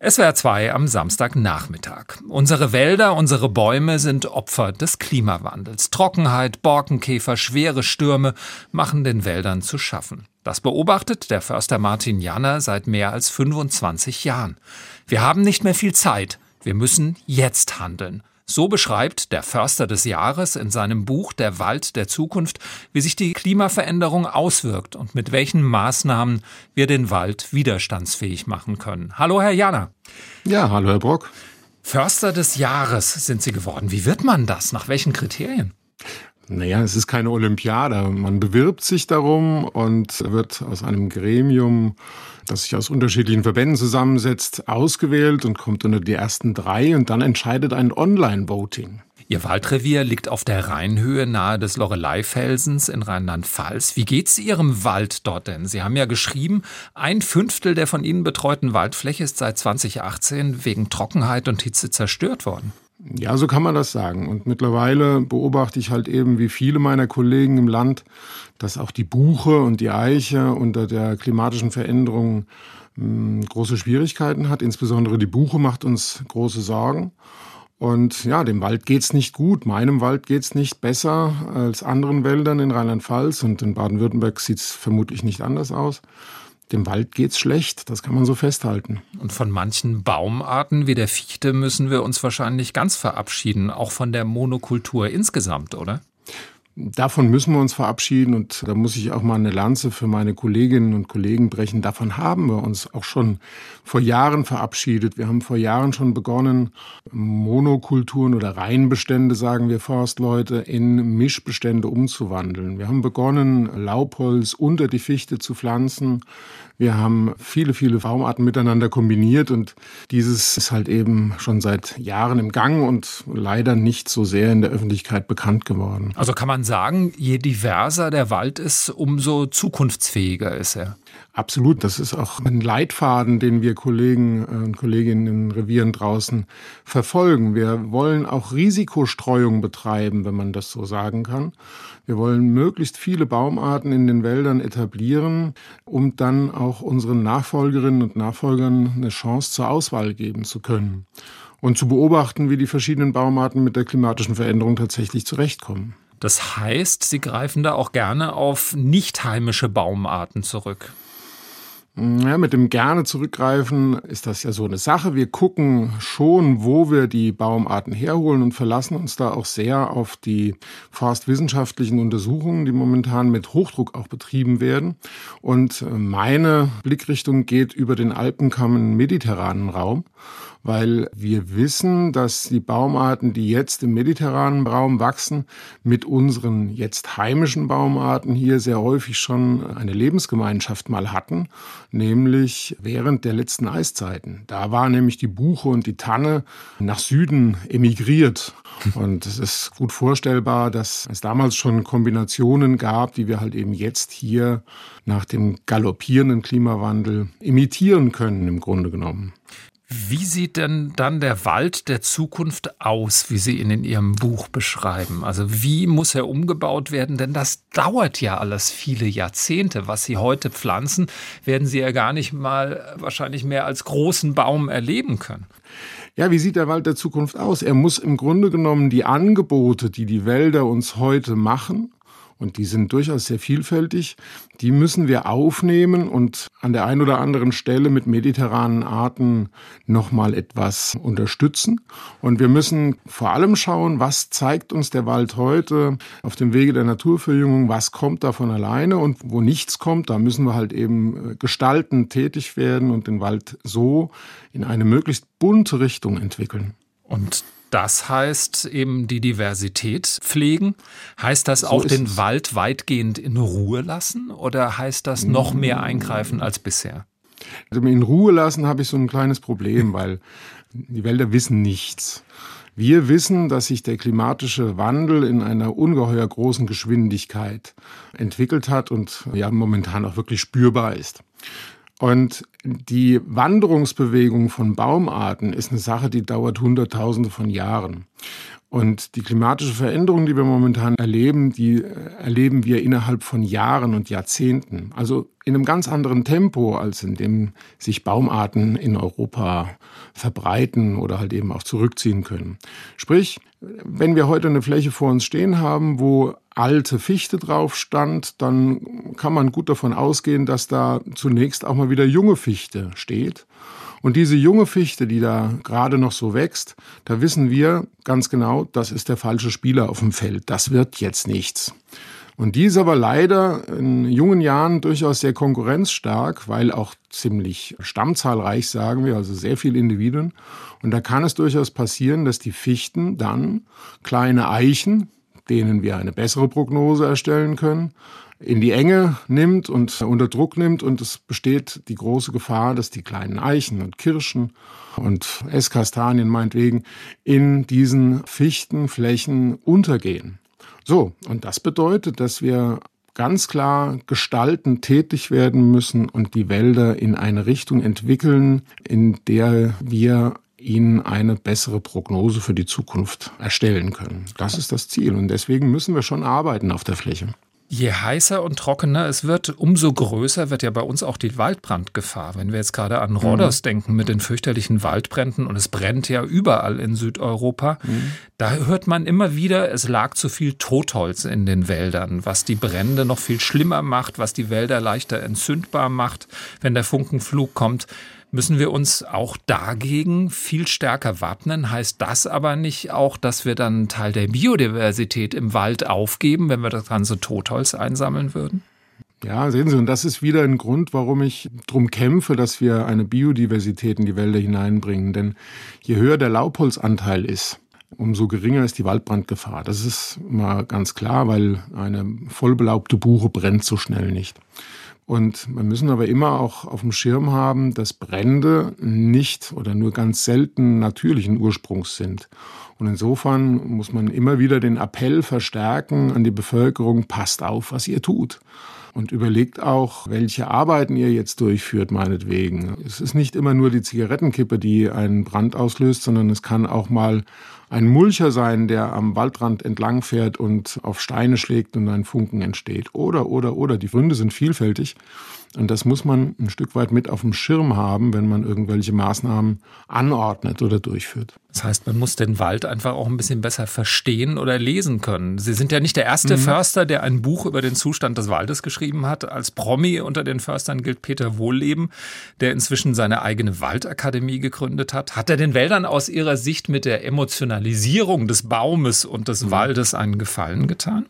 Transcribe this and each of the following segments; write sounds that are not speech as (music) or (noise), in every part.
SWR 2 am Samstagnachmittag. Unsere Wälder, unsere Bäume sind Opfer des Klimawandels. Trockenheit, Borkenkäfer, schwere Stürme machen den Wäldern zu schaffen. Das beobachtet der Förster Martin Janner seit mehr als 25 Jahren. Wir haben nicht mehr viel Zeit. Wir müssen jetzt handeln. So beschreibt der Förster des Jahres in seinem Buch Der Wald der Zukunft, wie sich die Klimaveränderung auswirkt und mit welchen Maßnahmen wir den Wald widerstandsfähig machen können. Hallo, Herr Jana. Ja, hallo, Herr Brock. Förster des Jahres sind Sie geworden. Wie wird man das? Nach welchen Kriterien? Naja, es ist keine Olympiade. Man bewirbt sich darum und wird aus einem Gremium, das sich aus unterschiedlichen Verbänden zusammensetzt, ausgewählt und kommt unter die ersten drei und dann entscheidet ein Online-Voting. Ihr Waldrevier liegt auf der Rheinhöhe nahe des Loreleifelsens in Rheinland-Pfalz. Wie geht's Ihrem Wald dort denn? Sie haben ja geschrieben, ein Fünftel der von Ihnen betreuten Waldfläche ist seit 2018 wegen Trockenheit und Hitze zerstört worden. Ja, so kann man das sagen. Und mittlerweile beobachte ich halt eben, wie viele meiner Kollegen im Land, dass auch die Buche und die Eiche unter der klimatischen Veränderung hm, große Schwierigkeiten hat. Insbesondere die Buche macht uns große Sorgen. Und ja, dem Wald geht's nicht gut. Meinem Wald geht's nicht besser als anderen Wäldern in Rheinland-Pfalz und in Baden-Württemberg sieht's vermutlich nicht anders aus dem Wald geht's schlecht, das kann man so festhalten. Und von manchen Baumarten wie der Fichte müssen wir uns wahrscheinlich ganz verabschieden, auch von der Monokultur insgesamt, oder? Davon müssen wir uns verabschieden und da muss ich auch mal eine Lanze für meine Kolleginnen und Kollegen brechen. Davon haben wir uns auch schon vor Jahren verabschiedet. Wir haben vor Jahren schon begonnen, Monokulturen oder Reihenbestände, sagen wir Forstleute, in Mischbestände umzuwandeln. Wir haben begonnen, Laubholz unter die Fichte zu pflanzen. Wir haben viele, viele Baumarten miteinander kombiniert und dieses ist halt eben schon seit Jahren im Gang und leider nicht so sehr in der Öffentlichkeit bekannt geworden. Also kann man sagen, je diverser der Wald ist, umso zukunftsfähiger ist er. Absolut, das ist auch ein Leitfaden, den wir Kollegen äh, und Kolleginnen in Revieren draußen verfolgen. Wir wollen auch Risikostreuung betreiben, wenn man das so sagen kann. Wir wollen möglichst viele Baumarten in den Wäldern etablieren, um dann auch unseren Nachfolgerinnen und Nachfolgern eine Chance zur Auswahl geben zu können und zu beobachten, wie die verschiedenen Baumarten mit der klimatischen Veränderung tatsächlich zurechtkommen. Das heißt, Sie greifen da auch gerne auf nicht heimische Baumarten zurück. Ja, mit dem gerne zurückgreifen ist das ja so eine Sache. Wir gucken schon, wo wir die Baumarten herholen und verlassen uns da auch sehr auf die forstwissenschaftlichen Untersuchungen, die momentan mit Hochdruck auch betrieben werden. Und meine Blickrichtung geht über den Alpenkamm im mediterranen Raum weil wir wissen, dass die Baumarten, die jetzt im mediterranen Raum wachsen, mit unseren jetzt heimischen Baumarten hier sehr häufig schon eine Lebensgemeinschaft mal hatten, nämlich während der letzten Eiszeiten. Da war nämlich die Buche und die Tanne nach Süden emigriert. Und es ist gut vorstellbar, dass es damals schon Kombinationen gab, die wir halt eben jetzt hier nach dem galoppierenden Klimawandel imitieren können, im Grunde genommen. Wie sieht denn dann der Wald der Zukunft aus, wie Sie ihn in Ihrem Buch beschreiben? Also wie muss er umgebaut werden? Denn das dauert ja alles viele Jahrzehnte. Was Sie heute pflanzen, werden Sie ja gar nicht mal wahrscheinlich mehr als großen Baum erleben können. Ja, wie sieht der Wald der Zukunft aus? Er muss im Grunde genommen die Angebote, die die Wälder uns heute machen, und die sind durchaus sehr vielfältig. Die müssen wir aufnehmen und an der einen oder anderen Stelle mit mediterranen Arten nochmal etwas unterstützen. Und wir müssen vor allem schauen, was zeigt uns der Wald heute auf dem Wege der Naturverjüngung, was kommt da von alleine und wo nichts kommt, da müssen wir halt eben äh, gestalten, tätig werden und den Wald so in eine möglichst bunte Richtung entwickeln. Und das heißt eben die Diversität pflegen. Heißt das so auch den es. Wald weitgehend in Ruhe lassen oder heißt das noch mehr eingreifen als bisher? Also in Ruhe lassen habe ich so ein kleines Problem, (laughs) weil die Wälder wissen nichts. Wir wissen, dass sich der klimatische Wandel in einer ungeheuer großen Geschwindigkeit entwickelt hat und ja momentan auch wirklich spürbar ist. Und die Wanderungsbewegung von Baumarten ist eine Sache, die dauert Hunderttausende von Jahren. Und die klimatische Veränderung, die wir momentan erleben, die äh, erleben wir innerhalb von Jahren und Jahrzehnten. Also in einem ganz anderen Tempo, als in dem sich Baumarten in Europa verbreiten oder halt eben auch zurückziehen können. Sprich, wenn wir heute eine Fläche vor uns stehen haben, wo alte Fichte drauf stand, dann kann man gut davon ausgehen, dass da zunächst auch mal wieder junge Fichte steht. Und diese junge Fichte, die da gerade noch so wächst, da wissen wir ganz genau, das ist der falsche Spieler auf dem Feld. Das wird jetzt nichts. Und die ist aber leider in jungen Jahren durchaus sehr konkurrenzstark, weil auch ziemlich stammzahlreich, sagen wir, also sehr viele Individuen. Und da kann es durchaus passieren, dass die Fichten dann kleine Eichen, denen wir eine bessere Prognose erstellen können, in die Enge nimmt und unter Druck nimmt. Und es besteht die große Gefahr, dass die kleinen Eichen und Kirschen und Esskastanien meinetwegen in diesen Fichtenflächen untergehen. So, und das bedeutet, dass wir ganz klar gestalten, tätig werden müssen und die Wälder in eine Richtung entwickeln, in der wir ihnen eine bessere Prognose für die Zukunft erstellen können. Das ist das Ziel und deswegen müssen wir schon arbeiten auf der Fläche. Je heißer und trockener es wird, umso größer wird ja bei uns auch die Waldbrandgefahr. Wenn wir jetzt gerade an Rhodos mhm. denken mit den fürchterlichen Waldbränden und es brennt ja überall in Südeuropa, mhm. da hört man immer wieder, es lag zu viel Totholz in den Wäldern, was die Brände noch viel schlimmer macht, was die Wälder leichter entzündbar macht, wenn der Funkenflug kommt. Müssen wir uns auch dagegen viel stärker wappnen? Heißt das aber nicht auch, dass wir dann einen Teil der Biodiversität im Wald aufgeben, wenn wir das ganze Totholz einsammeln würden? Ja, sehen Sie, und das ist wieder ein Grund, warum ich darum kämpfe, dass wir eine Biodiversität in die Wälder hineinbringen. Denn je höher der Laubholzanteil ist, umso geringer ist die Waldbrandgefahr. Das ist mal ganz klar, weil eine vollbelaubte Buche brennt so schnell nicht. Und wir müssen aber immer auch auf dem Schirm haben, dass Brände nicht oder nur ganz selten natürlichen Ursprungs sind. Und insofern muss man immer wieder den Appell verstärken an die Bevölkerung, passt auf, was ihr tut. Und überlegt auch, welche Arbeiten ihr jetzt durchführt, meinetwegen. Es ist nicht immer nur die Zigarettenkippe, die einen Brand auslöst, sondern es kann auch mal ein Mulcher sein, der am Waldrand entlangfährt und auf Steine schlägt und ein Funken entsteht. Oder, oder, oder. Die Gründe sind vielfältig. Und das muss man ein Stück weit mit auf dem Schirm haben, wenn man irgendwelche Maßnahmen anordnet oder durchführt. Das heißt, man muss den Wald einfach auch ein bisschen besser verstehen oder lesen können. Sie sind ja nicht der erste mhm. Förster, der ein Buch über den Zustand des Waldes geschrieben hat. Als Promi unter den Förstern gilt Peter Wohlleben, der inzwischen seine eigene Waldakademie gegründet hat. Hat er den Wäldern aus Ihrer Sicht mit der Emotionalisierung des Baumes und des mhm. Waldes einen Gefallen getan?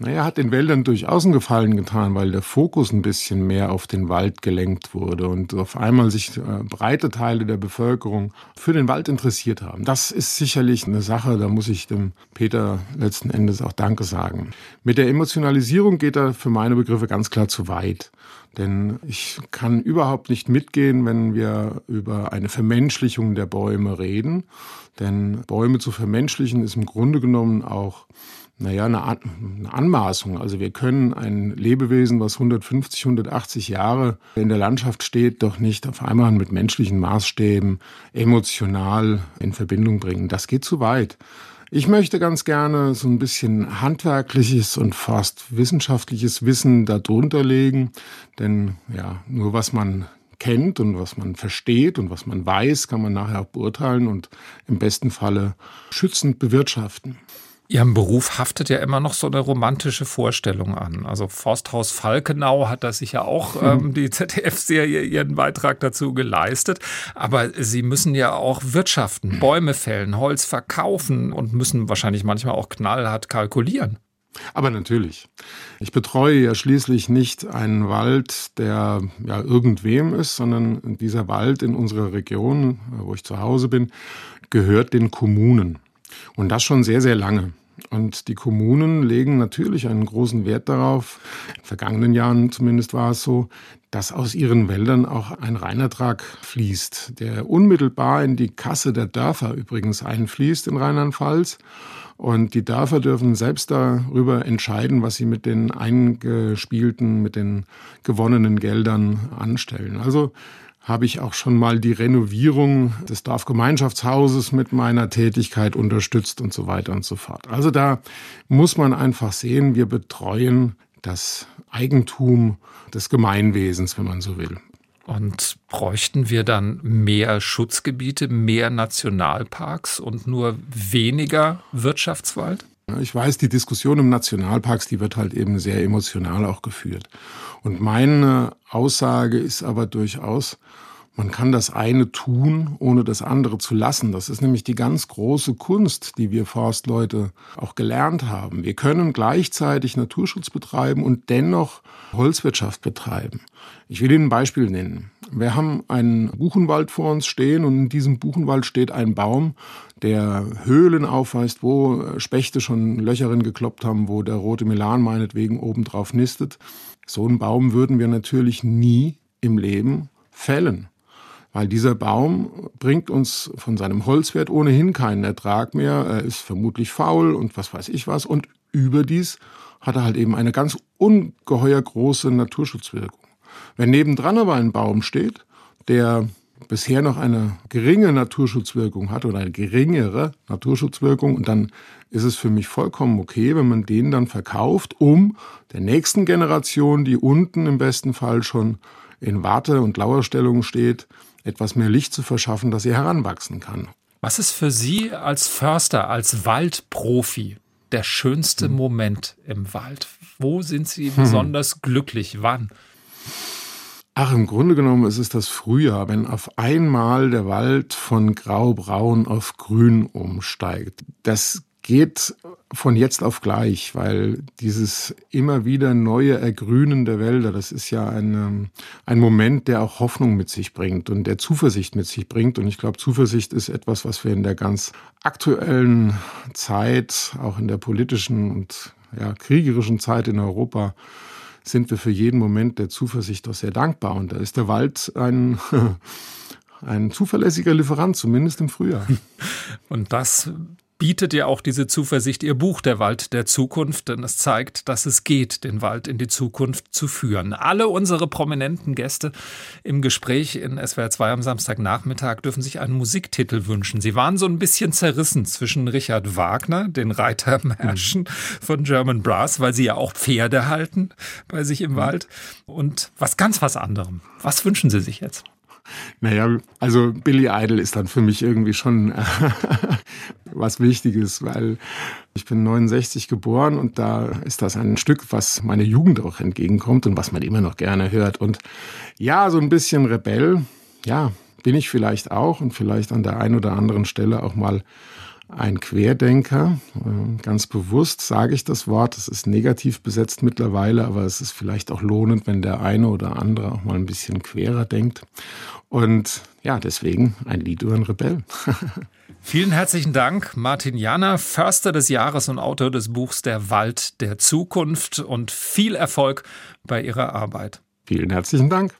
Naja, hat den Wäldern durchaus einen Gefallen getan, weil der Fokus ein bisschen mehr auf den Wald gelenkt wurde und auf einmal sich äh, breite Teile der Bevölkerung für den Wald interessiert haben. Das ist sicherlich eine Sache, da muss ich dem Peter letzten Endes auch Danke sagen. Mit der Emotionalisierung geht er für meine Begriffe ganz klar zu weit. Denn ich kann überhaupt nicht mitgehen, wenn wir über eine Vermenschlichung der Bäume reden. Denn Bäume zu vermenschlichen ist im Grunde genommen auch naja, eine, eine Anmaßung. Also wir können ein Lebewesen, was 150, 180 Jahre in der Landschaft steht, doch nicht auf einmal mit menschlichen Maßstäben emotional in Verbindung bringen. Das geht zu weit. Ich möchte ganz gerne so ein bisschen handwerkliches und fast wissenschaftliches Wissen darunter legen, denn ja, nur was man kennt und was man versteht und was man weiß, kann man nachher auch beurteilen und im besten Falle schützend bewirtschaften. Ihrem Beruf haftet ja immer noch so eine romantische Vorstellung an. Also Forsthaus Falkenau hat da sicher auch ähm, die (laughs) ZDF-Serie ihren Beitrag dazu geleistet. Aber Sie müssen ja auch wirtschaften, Bäume fällen, Holz verkaufen und müssen wahrscheinlich manchmal auch knallhart kalkulieren. Aber natürlich. Ich betreue ja schließlich nicht einen Wald, der ja irgendwem ist, sondern dieser Wald in unserer Region, wo ich zu Hause bin, gehört den Kommunen. Und das schon sehr, sehr lange. Und die Kommunen legen natürlich einen großen Wert darauf, in vergangenen Jahren zumindest war es so, dass aus ihren Wäldern auch ein Reinertrag fließt, der unmittelbar in die Kasse der Dörfer übrigens einfließt in Rheinland-Pfalz. Und die Dörfer dürfen selbst darüber entscheiden, was sie mit den eingespielten, mit den gewonnenen Geldern anstellen. Also habe ich auch schon mal die Renovierung des Dorfgemeinschaftshauses mit meiner Tätigkeit unterstützt und so weiter und so fort. Also da muss man einfach sehen, wir betreuen das Eigentum des Gemeinwesens, wenn man so will. Und bräuchten wir dann mehr Schutzgebiete, mehr Nationalparks und nur weniger Wirtschaftswald? Ich weiß, die Diskussion im Nationalparks, die wird halt eben sehr emotional auch geführt. Und meine Aussage ist aber durchaus, man kann das eine tun, ohne das andere zu lassen. Das ist nämlich die ganz große Kunst, die wir Forstleute auch gelernt haben. Wir können gleichzeitig Naturschutz betreiben und dennoch Holzwirtschaft betreiben. Ich will Ihnen ein Beispiel nennen. Wir haben einen Buchenwald vor uns stehen und in diesem Buchenwald steht ein Baum, der Höhlen aufweist, wo Spechte schon Löcherin gekloppt haben, wo der rote Milan meinetwegen obendrauf nistet. So einen Baum würden wir natürlich nie im Leben fällen weil dieser Baum bringt uns von seinem Holzwert ohnehin keinen Ertrag mehr. Er ist vermutlich faul und was weiß ich was. Und überdies hat er halt eben eine ganz ungeheuer große Naturschutzwirkung. Wenn nebendran aber ein Baum steht, der bisher noch eine geringe Naturschutzwirkung hat oder eine geringere Naturschutzwirkung und dann ist es für mich vollkommen okay, wenn man den dann verkauft, um der nächsten Generation, die unten im besten Fall schon in Warte- und Lauerstellung steht, etwas mehr Licht zu verschaffen, dass sie heranwachsen kann. Was ist für Sie als Förster, als Waldprofi der schönste hm. Moment im Wald? Wo sind Sie hm. besonders glücklich? Wann? Ach, im Grunde genommen ist es das Frühjahr, wenn auf einmal der Wald von grau-braun auf grün umsteigt. Das geht von jetzt auf gleich, weil dieses immer wieder neue Ergrünen der Wälder, das ist ja ein, ähm, ein Moment, der auch Hoffnung mit sich bringt und der Zuversicht mit sich bringt. Und ich glaube, Zuversicht ist etwas, was wir in der ganz aktuellen Zeit, auch in der politischen und ja, kriegerischen Zeit in Europa, sind wir für jeden Moment der Zuversicht auch sehr dankbar. Und da ist der Wald ein (laughs) ein zuverlässiger Lieferant, zumindest im Frühjahr. Und das bietet ja auch diese Zuversicht ihr Buch Der Wald der Zukunft, denn es zeigt, dass es geht, den Wald in die Zukunft zu führen. Alle unsere prominenten Gäste im Gespräch in SWR 2 am Samstagnachmittag dürfen sich einen Musiktitel wünschen. Sie waren so ein bisschen zerrissen zwischen Richard Wagner, den Reitermärschen mhm. von German Brass, weil sie ja auch Pferde halten bei sich im mhm. Wald und was ganz was anderem. Was wünschen Sie sich jetzt? Naja, also Billy Idol ist dann für mich irgendwie schon (laughs) was Wichtiges, weil ich bin 69 geboren und da ist das ein Stück, was meine Jugend auch entgegenkommt und was man immer noch gerne hört. Und ja, so ein bisschen Rebell, ja, bin ich vielleicht auch und vielleicht an der einen oder anderen Stelle auch mal ein Querdenker. Äh, ganz bewusst sage ich das Wort. Es ist negativ besetzt mittlerweile, aber es ist vielleicht auch lohnend, wenn der eine oder andere auch mal ein bisschen querer denkt. Und ja, deswegen ein Lied über einen Rebell. (laughs) Vielen herzlichen Dank, Martin Jana, Förster des Jahres und Autor des Buchs Der Wald der Zukunft und viel Erfolg bei Ihrer Arbeit. Vielen herzlichen Dank.